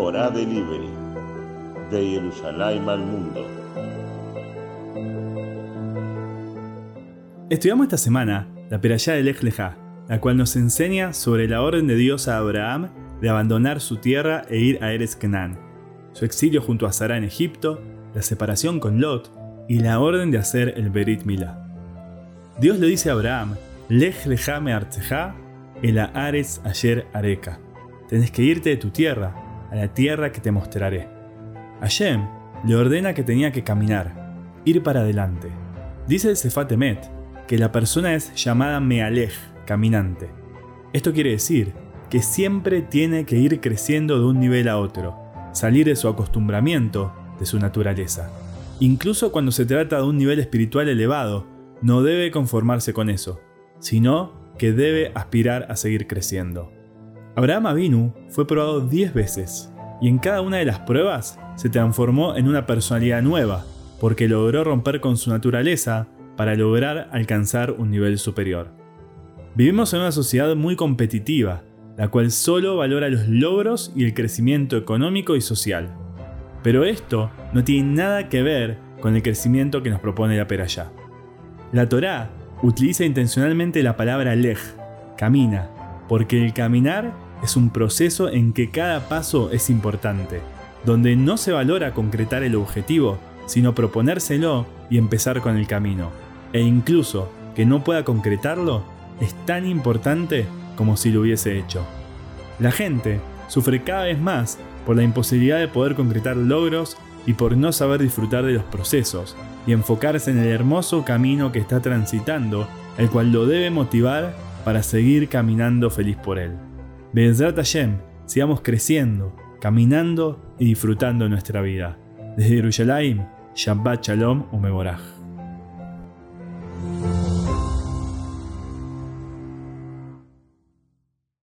Torah Delivery, de Jerusalén al mundo. Estudiamos esta semana la Perayá de Lech la cual nos enseña sobre la orden de Dios a Abraham de abandonar su tierra e ir a Eres Canaan, su exilio junto a Sara en Egipto, la separación con Lot y la orden de hacer el Berit Milá. Dios le dice a Abraham, Lech lecha me artzeja el Ares ayer areka. Tenés que irte de tu tierra, a la tierra que te mostraré. Hashem le ordena que tenía que caminar, ir para adelante. Dice el Sefatemet que la persona es llamada Mealej, caminante. Esto quiere decir que siempre tiene que ir creciendo de un nivel a otro, salir de su acostumbramiento, de su naturaleza. Incluso cuando se trata de un nivel espiritual elevado, no debe conformarse con eso, sino que debe aspirar a seguir creciendo. Abraham Avinu fue probado 10 veces, y en cada una de las pruebas se transformó en una personalidad nueva, porque logró romper con su naturaleza para lograr alcanzar un nivel superior. Vivimos en una sociedad muy competitiva, la cual solo valora los logros y el crecimiento económico y social. Pero esto no tiene nada que ver con el crecimiento que nos propone la Perayá. La Torá utiliza intencionalmente la palabra lej, camina, porque el caminar es un proceso en que cada paso es importante, donde no se valora concretar el objetivo, sino proponérselo y empezar con el camino. E incluso que no pueda concretarlo es tan importante como si lo hubiese hecho. La gente sufre cada vez más por la imposibilidad de poder concretar logros y por no saber disfrutar de los procesos y enfocarse en el hermoso camino que está transitando, el cual lo debe motivar para seguir caminando feliz por él. Bezrat Hashem, sigamos creciendo, caminando y disfrutando nuestra vida. Desde Jerusalén, Shabbat Shalom Umeboraj.